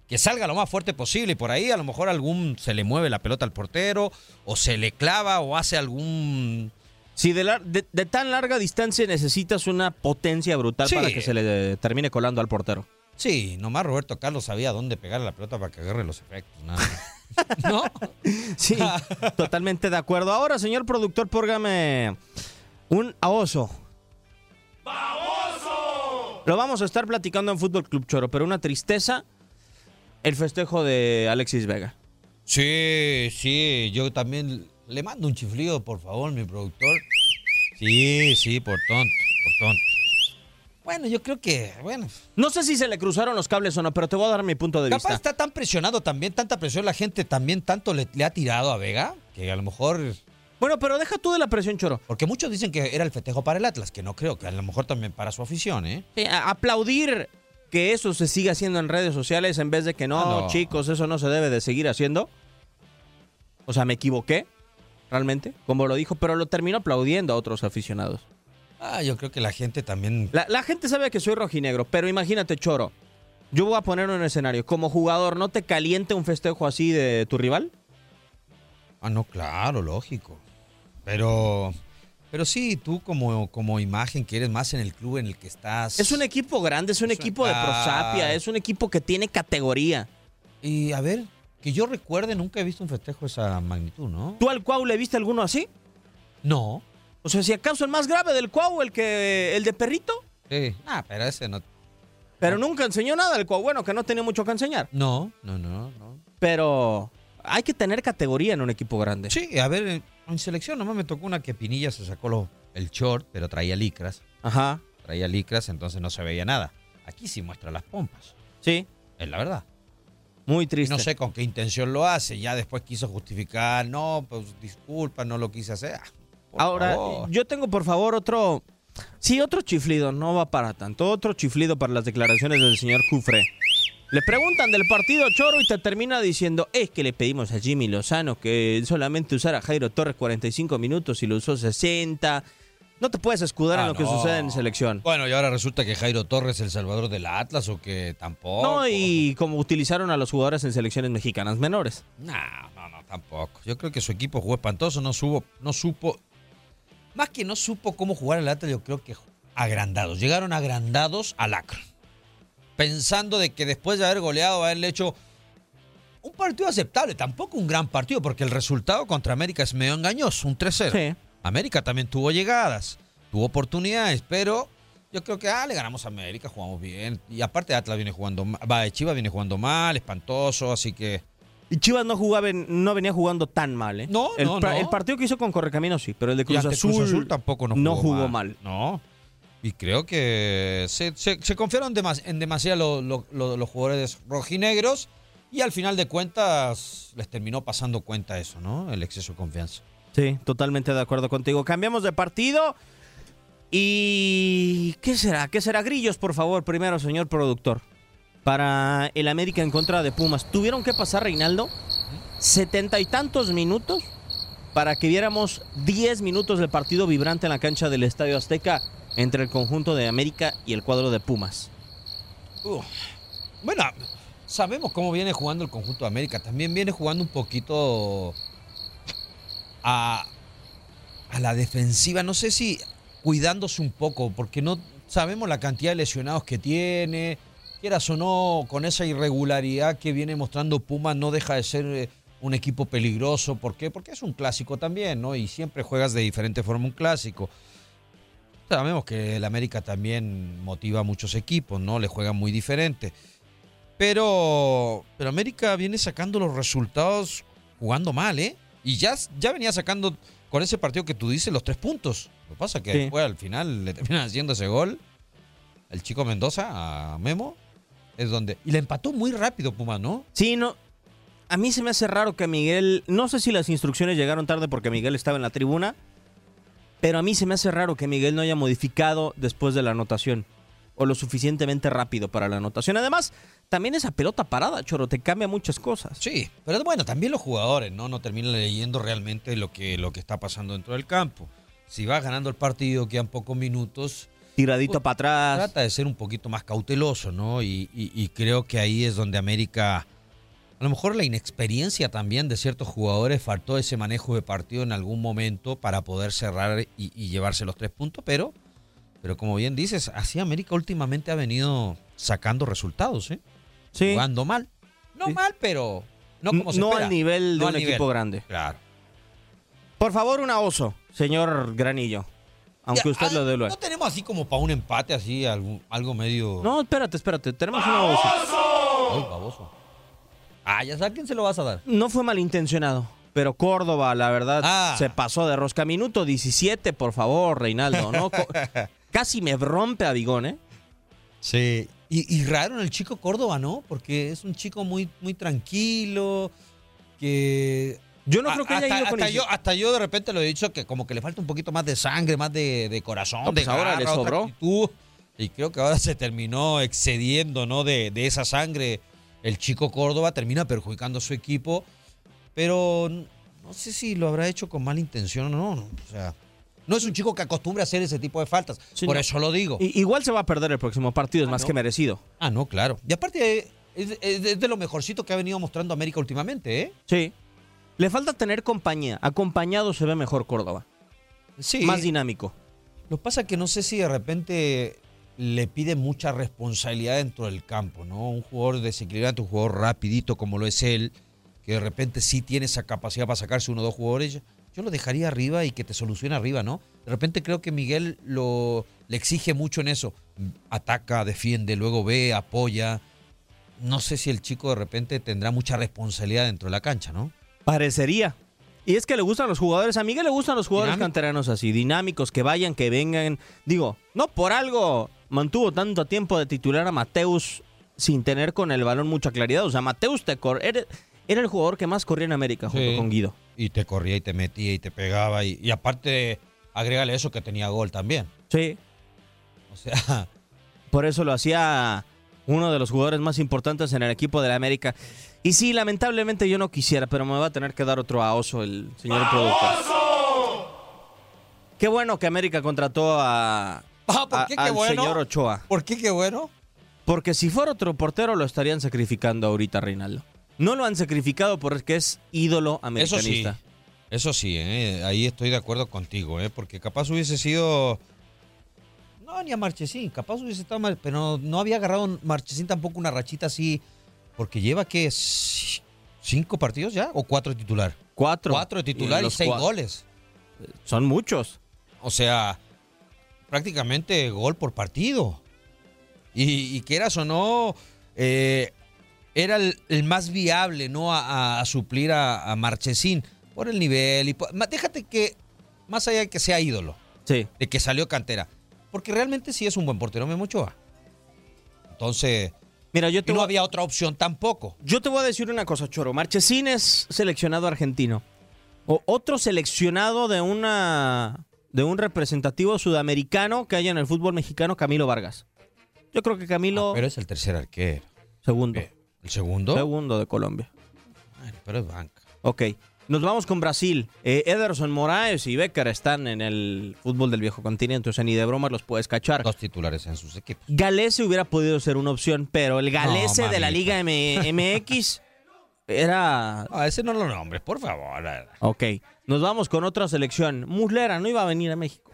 Que salga lo más fuerte posible y por ahí a lo mejor algún se le mueve la pelota al portero o se le clava o hace algún Si de, lar- de- de tan larga distancia necesitas una potencia brutal Sí. para que se le termine colando al portero. Sí, nomás Roberto Carlos sabía dónde pegarle la pelota para que agarre los efectos. nada. *laughs* ¿No? Sí, totalmente de acuerdo. Ahora, señor productor, póngame un a oso. Lo vamos a estar platicando en Fútbol Club Choro, pero una tristeza el festejo de Alexis Vega. Sí, sí, yo también le mando un chiflido, por favor, mi productor. Sí, sí, por tonto, por tonto. Bueno, yo creo que, bueno. No sé si se le cruzaron los cables o no, pero te voy a dar mi punto de Capaz vista. está tan presionado también, tanta presión, la gente también tanto le, le ha tirado a Vega, que a lo mejor... Bueno, pero deja tú de la presión, Choro. Porque muchos dicen que era el festejo para el Atlas, que no creo, que a lo mejor también para su afición, ¿eh? Sí, aplaudir que eso se siga haciendo en redes sociales en vez de que no, Ah, no. chicos, eso no se debe de seguir haciendo. O sea, me equivoqué, realmente, como lo dijo, pero lo terminó aplaudiendo a otros aficionados. Ah, yo creo que la gente también... La, la gente sabe que soy rojinegro, pero imagínate, Choro. Yo voy a poner un escenario. Como jugador, ¿no te caliente un festejo así de tu rival? Ah, no, claro, lógico. Pero... Pero sí, tú como, como imagen que eres más en el club en el que estás... Es un equipo grande, es un Es equipo de prosapia, es un equipo que tiene categoría. Y a ver, que yo recuerde, nunca he visto un festejo de esa magnitud, ¿no? ¿Tú al Cuau le viste alguno así? No. O sea, si acaso el más grave del Cuau, el que el de Perrito, Sí. Ah, pero ese no... pero nunca enseñó nada el Cuau. Bueno, que no tenía mucho que enseñar. No, no, no, no. Pero hay que tener categoría en un equipo grande. Sí, a ver, en- en selección nomás me tocó una que Pinilla se sacó lo- el short, pero traía licras. Ajá. Traía licras, entonces no se veía nada. Aquí sí muestra las pompas. Sí. Es la verdad. Muy triste. No sé con qué intención lo hace. Ya después quiso justificar. No, pues disculpa, no lo quise hacer. Ah, Ahora, favor. yo tengo por favor otro. Sí, otro chiflido, no va para tanto. Otro chiflido para las declaraciones del señor Jufre. Le preguntan del partido Choro y te termina diciendo, es que le pedimos a Jimmy Lozano que solamente usara a Jairo Torres 45 minutos y lo usó 60. No te puedes escudar en Ah, lo que sucede en selección. Bueno, y ahora resulta que Jairo Torres es el salvador del Atlas o que tampoco. No, y como utilizaron a los jugadores en selecciones mexicanas menores. No, no, no, tampoco. Yo creo que su equipo jugó espantoso, no supo, no supo, más que no supo cómo jugar el Atlas, yo creo que agrandados. Llegaron agrandados al Acre. Pensando de que después de haber goleado, haberle hecho un partido aceptable, tampoco un gran partido, porque el resultado contra América es medio engañoso, un 3-0. Sí. América también tuvo llegadas, tuvo oportunidades, pero yo creo que ah, le ganamos a América, jugamos bien. Y aparte Atlas viene jugando mal, va, Chivas viene jugando mal, espantoso, así que... Y Chivas no jugaba, no venía jugando tan mal, ¿eh? No, el, no, no. el partido que hizo con Correcaminos sí, pero el de Cruz, Azul, Cruz Azul tampoco no jugó, no jugó mal. No. Y creo que se, se- se confiaron demas- en demasiado lo- lo- lo- los jugadores rojinegros y al final de cuentas les terminó pasando cuenta eso, ¿no? El exceso de confianza. Sí, totalmente de acuerdo contigo. Cambiamos de partido. ¿Y qué será? ¿Qué será? Grillos, por favor, primero, señor productor. Para el América en contra de Pumas. ¿Tuvieron que pasar, Reinaldo? Setenta y tantos minutos para que viéramos 10 minutos del partido vibrante en la cancha del Estadio Azteca entre el conjunto de América y el cuadro de Pumas. Bueno, sabemos cómo viene jugando el conjunto de América. También viene jugando un poquito a, la defensiva. No sé si cuidándose un poco, porque no sabemos la cantidad de lesionados que tiene. Quieras o no, con esa irregularidad que viene mostrando Pumas, no deja de ser eh, un equipo peligroso. ¿Por qué? Porque es un clásico también, ¿no? Y siempre juegas de diferente forma un clásico. Sabemos que el América también motiva a muchos equipos, ¿no? Le juega muy diferente. Pero, pero América viene sacando los resultados jugando mal, ¿eh? Y ya, ya venía sacando con ese partido que tú dices los tres puntos. Lo que pasa es que Sí. después al final le terminan haciendo ese gol. El chico Mendoza a Memo. Es donde. Y le empató muy rápido Puma, ¿no? Sí, no. A mí se me hace raro que Miguel. No sé si las instrucciones llegaron tarde porque Miguel estaba en la tribuna. Pero a mí se me hace raro que Miguel no haya modificado después de la anotación. O lo suficientemente rápido para la anotación. Además, también esa pelota parada, Choro, te cambia muchas cosas. Sí, pero bueno, también los jugadores, ¿no? No terminan leyendo realmente lo que, lo que está pasando dentro del campo. Si vas ganando el partido, quedan pocos minutos. Tiradito para atrás. Trata de ser un poquito más cauteloso, ¿no? Y, y- y creo que ahí es donde América, a lo mejor la inexperiencia también de ciertos jugadores, faltó ese manejo de partido en algún momento para poder cerrar y, y llevarse los tres puntos, pero, pero como bien dices, así América últimamente ha venido sacando resultados, ¿eh? Sí. Jugando mal. No Sí. mal, pero, No, como se no espera. al nivel de No un nivel. equipo grande. Claro. Por favor, una oso, señor Granillo. Aunque Ya, usted ah, lo dé No tenemos así como para un empate, así, algo, algo medio. No, espérate, espérate. Tenemos una oso. Ay, baboso. Ah, ya sabes a quién se lo vas a dar. No fue malintencionado. Pero Córdoba, la verdad, Ah. se pasó de rosca. Minuto 17, por favor, Reinaldo. ¿no? *laughs* Casi me rompe a Bigón, ¿eh? Sí. Y, y raro en el chico Córdoba, ¿no? Porque es un chico muy, muy tranquilo, que... Yo no creo que haya hasta, ido con hasta yo, hasta yo de repente lo he dicho que como que le falta un poquito más de sangre, más de, de corazón, No, pues de ahora le garra, otra sobró. actitud. Y creo que ahora se terminó excediendo, ¿no? De, de esa sangre. El chico Córdoba termina perjudicando a su equipo, pero no sé si lo habrá hecho con mala intención o no. ¿no? O sea, no es un chico que acostumbre a hacer ese tipo de faltas. Sí, Por no. eso lo digo. I- igual se va a perder el próximo partido, es Ah, más no. que merecido. Ah, no, claro. Y aparte, es de lo mejorcito que ha venido mostrando América últimamente, ¿eh? Sí. Le falta tener compañía. Acompañado se ve mejor Córdoba. Sí. Más dinámico. Lo que pasa es que no sé si de repente le pide mucha responsabilidad dentro del campo, ¿no? Un jugador desequilibrante, un jugador rapidito como lo es él, que de repente sí tiene esa capacidad para sacarse uno o dos jugadores, yo, lo dejaría arriba y que te solucione arriba, ¿no? De repente creo que Miguel lo, le exige mucho en eso. Ataca, defiende, luego ve, apoya. No sé si el chico de repente tendrá mucha responsabilidad dentro de la cancha, ¿no? Parecería. Y es que le gustan los jugadores. A Miguel le gustan los jugadores Dinámico. canteranos así, dinámicos, que vayan, que vengan. Digo, no por algo mantuvo tanto tiempo de titular a Mateus sin tener con el balón mucha claridad. O sea, Mateus te cor- era, el jugador que más corría en América junto Sí. con Guido. Y te corría y te metía y te pegaba. Y, y aparte, agrégale eso que tenía gol también. Sí. O sea, *laughs* Por eso lo hacía uno de los jugadores más importantes en el equipo de la América. Y sí, lamentablemente yo no quisiera, pero me va a tener que dar otro a oso el señor productor. Qué bueno que América contrató a, Ah, ¿por a- qué? Qué al bueno. señor Ochoa. ¿por qué qué bueno? Porque si fuera otro portero lo estarían sacrificando ahorita, Reinaldo. No lo han sacrificado porque es ídolo Eso sí. americanista. Eso sí, ¿eh? ahí estoy de acuerdo contigo, ¿eh? porque capaz hubiese sido. No, ni a Marchesín, capaz hubiese estado mal, pero no había agarrado Marchesín tampoco una rachita así, porque lleva que cinco partidos ya o cuatro de titular. Cuatro. Cuatro de titular y, seis goles. Son muchos. O sea, prácticamente gol por partido. Y, y quieras o no, eh, era el, el más viable, ¿no? A, a- a suplir a, a Marchesín por el nivel. Y por- déjate que, más allá de que sea ídolo, Sí. de que salió cantera, porque realmente sí es un buen portero, Memo Ochoa. Entonces, Mira, yo y te, no voy, había otra opción tampoco. yo te voy a decir una cosa, Choro. Marchesín es seleccionado argentino. O otro seleccionado de una de un representativo sudamericano que haya en el fútbol mexicano, Camilo Vargas. Yo creo que Camilo, Ah, pero es el tercer arquero. segundo. ¿El segundo? Segundo de Colombia. Bueno, pero es banca. Ok. Nos vamos con Brasil. Eh, Ederson Moraes y Becker están en el fútbol del viejo continente. O sea, ni de broma los puedes cachar. Dos titulares en sus equipos. Galese hubiera podido ser una opción, pero el Galese de la. Liga M- MX era... *laughs* Ah, ese no lo nombres, por favor. Ok. Nos vamos con otra selección. Muslera no iba a venir a México.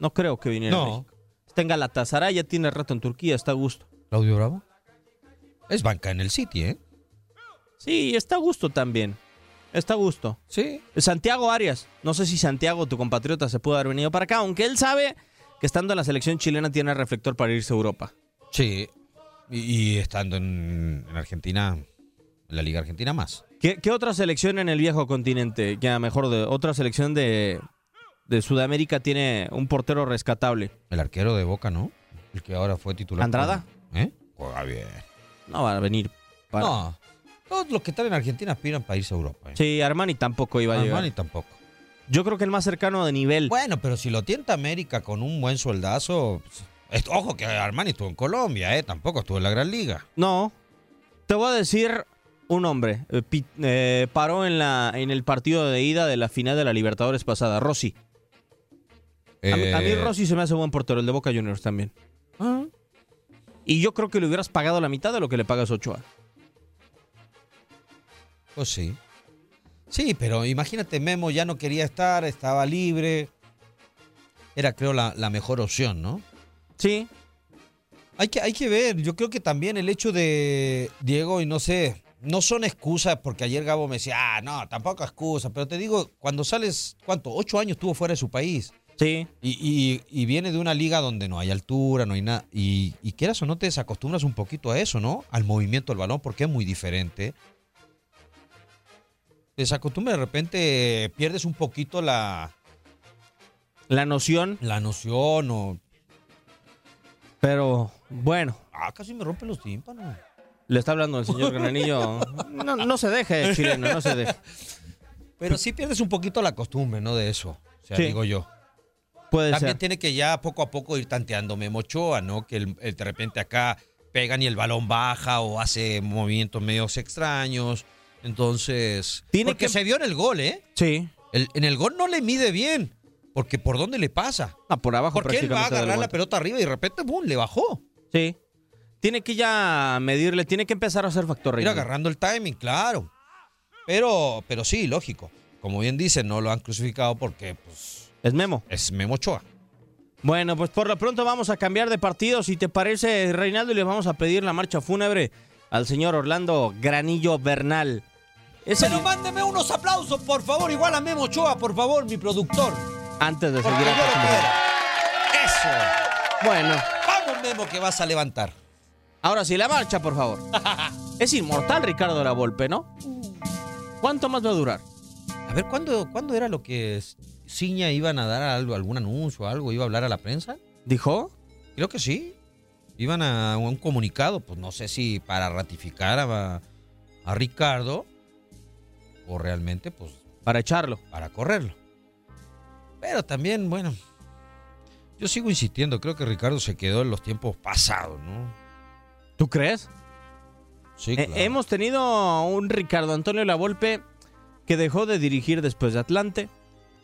No creo que viniera a. México. Está en Galatasaray, ya tiene rato en Turquía, está a gusto. Claudio Bravo. Es banca en el City, ¿eh? Sí, está a gusto también. Está a gusto. Sí. Santiago Arias. No sé si Santiago, tu compatriota, se pudo haber venido para acá, aunque él sabe que estando en la selección chilena tiene reflector para irse a Europa. Sí. Y, y estando en, en Argentina, en la Liga Argentina más. ¿Qué, qué otra selección en el viejo continente, ya mejor de otra selección de, de Sudamérica tiene un portero rescatable? El arquero de Boca, ¿no? El que ahora fue titular. ¿Andrada? ¿Eh? Juega bien. No va a venir. para- No. Todos los que están en Argentina aspiran para irse a Europa. ¿eh? Sí, Armani tampoco iba a llegar. Armani tampoco. Yo creo que el más cercano de nivel. Bueno, pero si lo tienta América con un buen sueldazo. pues, es- ojo que Armani estuvo en Colombia, ¿eh? Tampoco estuvo en la Gran Liga. No. Te voy a decir un hombre. eh, pi- eh, paró en, la, en el partido de ida de la final de la Libertadores pasada. Rossi. A, mí, a mí Eh, Rossi se me hace buen portero, el de Boca Juniors también. ah, Y yo creo que le hubieras pagado la mitad de lo que le pagas Ochoa. Pues sí. Sí, pero imagínate, Memo ya no quería estar, estaba libre. Era, creo, la, la mejor opción, ¿no? Sí. Hay que, hay que ver, yo creo que también el hecho de Diego, y no sé, no son excusas, porque ayer Gabo me decía, ah, no, tampoco excusa, pero te digo, cuando sales, ¿cuánto? Ocho años estuvo fuera de su país. Sí. Y, y- y viene de una liga donde no hay altura, no hay nada. Y, y quieras o no, te desacostumbras un poquito a eso, ¿no? Al movimiento del balón, porque es muy diferente. Te desacostumbras, de repente pierdes un poquito la, La noción, la noción o... pero bueno, Ah, casi me rompen los tímpanos. le está hablando el señor Granillo. No, no se deje, chileno, no se deje. Pero sí pierdes un poquito la costumbre, ¿no? De eso, o sea, Sí. digo yo. Puede También ser. tiene que ya poco a poco ir tanteando Memo Ochoa, ¿no? Que el- el de repente acá pegan y el balón baja o hace movimientos medios extraños. Entonces, Tiene porque que- se vio en el gol, ¿eh? Sí. El- en el gol no le mide bien, porque por dónde le pasa. Ah, por abajo Porque él va a agarrar la pelota arriba y de repente, ¡bum!, le bajó. Sí. Tiene que ya medirle, tiene que empezar a hacer factor Ir agarrando el timing, claro. Pero, pero sí, lógico. Como bien dicen, no lo han crucificado porque, pues, Es Memo. es Memo Ochoa. Bueno, pues por lo pronto vamos a cambiar de partido. Si te parece, Reinaldo, y le vamos a pedir la marcha fúnebre al señor Orlando Granillo Bernal. Es el- Pero mándeme unos aplausos, por favor, igual a Memo Ochoa, por favor, mi productor. antes de Porque seguir yo lo acostumbrado. quiero. Eso. Bueno, Vamos, Memo, que vas a levantar. ahora sí, la marcha, por favor. *laughs* es inmortal Ricardo La Volpe, ¿no? ¿Cuánto más va a durar? A ver, ¿cuándo, ¿cuándo era lo que Ciña iban a dar algo, algún anuncio o algo? ¿Iba a hablar a la prensa? ¿Dijo? Creo que sí. Iban a un comunicado, pues no sé si para ratificar a, a Ricardo o realmente, pues, Para echarlo. para correrlo. Pero también, bueno, yo sigo insistiendo, creo que Ricardo se quedó en los tiempos pasados, ¿no? ¿Tú crees? Sí, Eh, claro. hemos tenido un Ricardo Antonio Lavolpe que dejó de dirigir después de Atlante,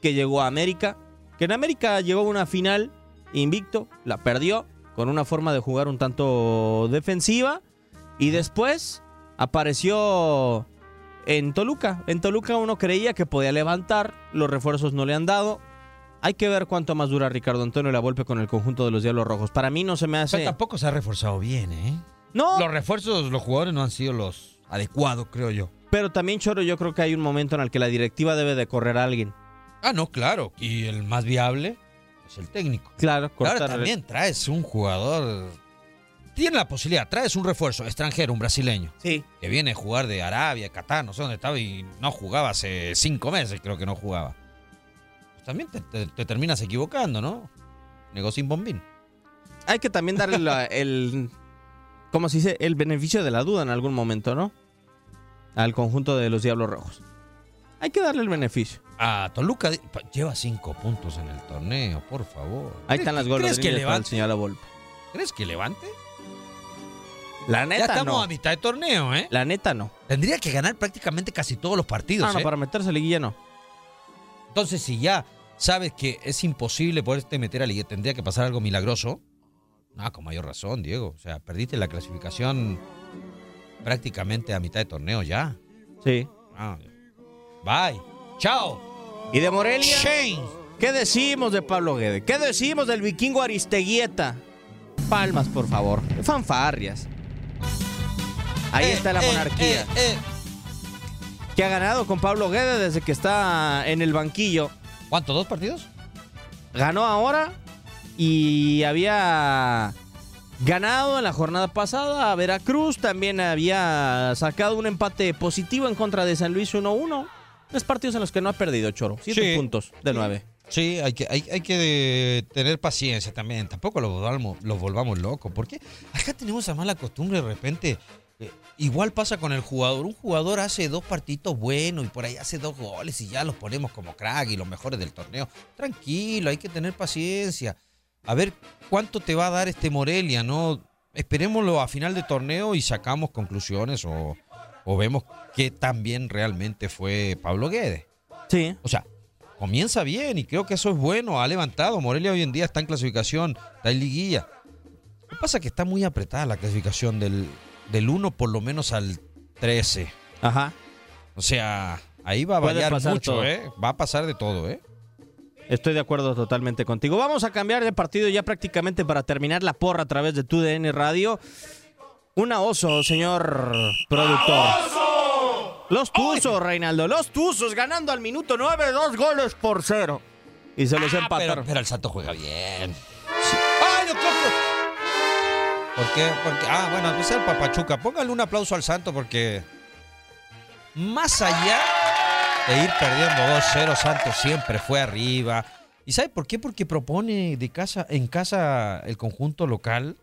que llegó a América, que en América llegó a una final invicto, la perdió con una forma de jugar un tanto defensiva y después apareció en Toluca. En Toluca uno creía que podía levantar, los refuerzos no le han dado. Hay que ver cuánto más dura Ricardo Antonio Lavolpe con el conjunto de los Diablos Rojos. Para mí no se me hace... tampoco se ha reforzado bien, ¿eh? No, Los refuerzos, los jugadores no han sido los adecuados, creo yo. Pero también, Choro, yo creo que hay un momento en el que la directiva debe de correr a alguien. Ah, no, claro. Y el más viable es el técnico. Claro, Claro, también traes un jugador. Tiene la posibilidad, traes un refuerzo extranjero, un brasileño, Sí. que viene a jugar de Arabia, Qatar, no sé dónde estaba y no jugaba hace cinco meses, creo que no jugaba. Pues también te, te- te terminas equivocando, ¿no? Negocio sin bombín. Hay que también darle la- el. ¿Cómo se dice? El beneficio de la duda en algún momento, ¿no? Al conjunto de los Diablos Rojos. Hay que darle el beneficio. A Toluca lleva cinco puntos en el torneo, por favor. Ahí están las goles ¿Crees que levante? señor Lavolpe. ¿Crees que levante? La Ya neta estamos no. a mitad de torneo, ¿eh? La neta no. Tendría que ganar prácticamente casi todos los partidos, Ah, no, ¿eh? para meterse a liguilla no. Entonces, si ya sabes que es imposible poderte meter a liga, tendría que pasar algo milagroso. Ah, con mayor razón, Diego. O sea, perdiste la clasificación prácticamente a mitad de torneo ya. Sí. Ah, bye. Chao. ¿Y de Morelia? Shane. ¿Qué decimos de Pablo Guede? ¿Qué decimos del vikingo Aristeguieta? Palmas, por favor. Fanfarrias. Ahí Eh, está la eh, monarquía. eh, eh. Que ha ganado con Pablo Guede desde que está en el banquillo. ¿Cuánto? ¿Dos partidos? Ganó ahora y había ganado en la jornada pasada a Veracruz. También había sacado un empate positivo en contra de San Luis 1-1. Tres partidos en los que no ha perdido, Choro. Siete Sí. puntos de nueve. Sí, hay que, hay, hay que eh, tener paciencia también. Tampoco los volvamos, los volvamos locos. Porque acá tenemos esa mala costumbre de repente. eh, igual pasa con el jugador. Un jugador hace dos partidos buenos y por ahí hace dos goles y ya los ponemos como crack y los mejores del torneo. Tranquilo, hay que tener paciencia. A ver cuánto te va a dar este Morelia, ¿no? Esperémoslo a final de torneo y sacamos conclusiones o, o vemos qué tan bien realmente fue Pablo Guedes. Sí. O sea, comienza bien y creo que eso es bueno. Ha levantado. Morelia hoy en día está en clasificación, está en liguilla. Lo que pasa es que está muy apretada la clasificación del, del 1 por lo menos al 13. Ajá. O sea, ahí va a variar mucho, todo. ¿eh? Va a pasar de todo, ¿eh? Estoy de acuerdo totalmente contigo. Vamos a cambiar de partido ya prácticamente para terminar la porra a través de TUDN Radio. Una oso, señor productor. Los Tuzos, Reinaldo. Los Tuzos ganando al minuto 9, dos goles por cero. Y se los Ah, empataron. pero, pero el Santo juega bien. ¡Ay, no, Coco! ¿Por qué? Porque, ah, bueno, pues el Papachuca. Póngale un aplauso al Santo porque más allá de ir perdiendo 2-0, Santos siempre fue arriba. ¿Y sabe por qué? Porque propone de casa, en casa el conjunto local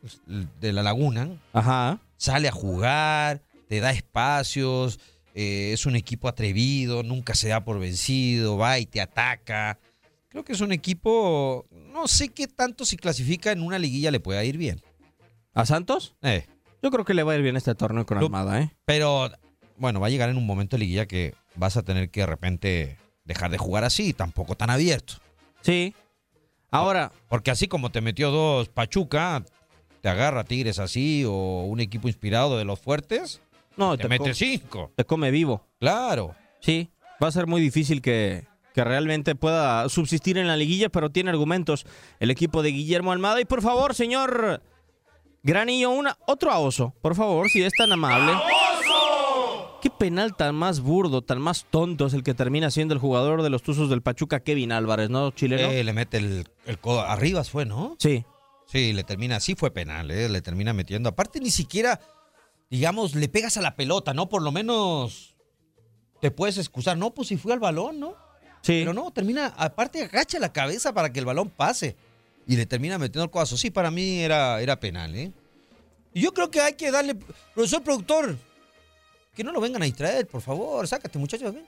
de la Laguna. Ajá. Sale a jugar, te da espacios, eh, es un equipo atrevido, nunca se da por vencido, va y te ataca. Creo que es un equipo, no sé qué tanto si clasifica en una liguilla le pueda ir bien. ¿A Santos? Eh, Yo creo que le va a ir bien este torneo con Armada, ¿eh? pero bueno, va a llegar en un momento de liguilla que vas a tener que de repente dejar de jugar así, tampoco tan abierto. Sí. Ahora, Porque así como te metió dos Pachuca, te agarra Tigres así o un equipo inspirado de los fuertes, no, te, te, mete co- cinco. te come vivo. Claro. Sí, va a ser muy difícil que, que realmente pueda subsistir en la liguilla, pero tiene argumentos el equipo de Guillermo Almada. Y por favor, señor Granillo, una, otro a oso, por favor, si es tan amable. ¿Qué penal tan más burdo, tan más tonto es el que termina siendo el jugador de los Tuzos del Pachuca, Kevin Álvarez, ¿no, chileno? Eh, le mete el, el codo arriba, fue, ¿no? sí. Sí, le termina, sí fue penal, ¿eh? le termina metiendo. Aparte, ni siquiera, digamos, le pegas a la pelota, ¿no? Por lo menos te puedes excusar. No, pues si fue al balón, ¿no? Sí. Pero no, termina, aparte agacha la cabeza para que el balón pase. Y le termina metiendo el codazo. Sí, para mí era, era penal, ¿eh? Y yo creo que hay que darle, profesor productor, que no lo vengan a distraer, por favor. Sácate, muchachos. ¿eh?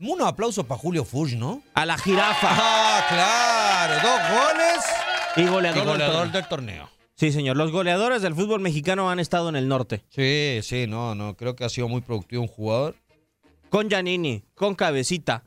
Un aplauso para Julio Furch, ¿no? A la jirafa. Ah, claro. Dos goles Y y goleador, del torneo. del torneo. Sí, señor. Los goleadores del fútbol mexicano han estado en el norte. Sí, sí, no, no. Creo que ha sido muy productivo un jugador. Con Giannini, con Cabecita.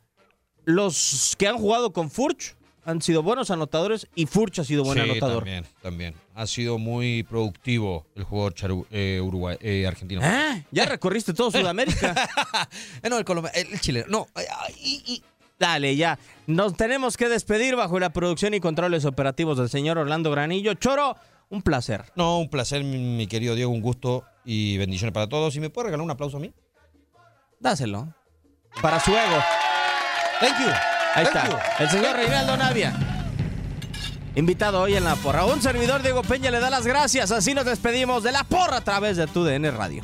Los que han jugado con Furch han sido buenos anotadores y Furch ha sido buen sí, anotador. también, también. Ha sido muy productivo el jugador charu- eh, uruguay, eh, argentino. Ah, Ya recorriste todo Sudamérica. *laughs* No, el colombiano, el, chileno. No, eh, y- y- Dale, ya. Nos tenemos que despedir bajo la producción y controles operativos del señor Orlando Granillo. Choro, un placer. no, un placer, mi, mi querido Diego, un gusto y bendiciones para todos. ¿Y me puede regalar un aplauso a mí? Dáselo. Para su ego. Thank you. Ahí está. El señor Reinaldo Navia. Invitado hoy en la porra. Un servidor Diego Peña le da las gracias. Así nos despedimos de la porra a través de tu DN Radio.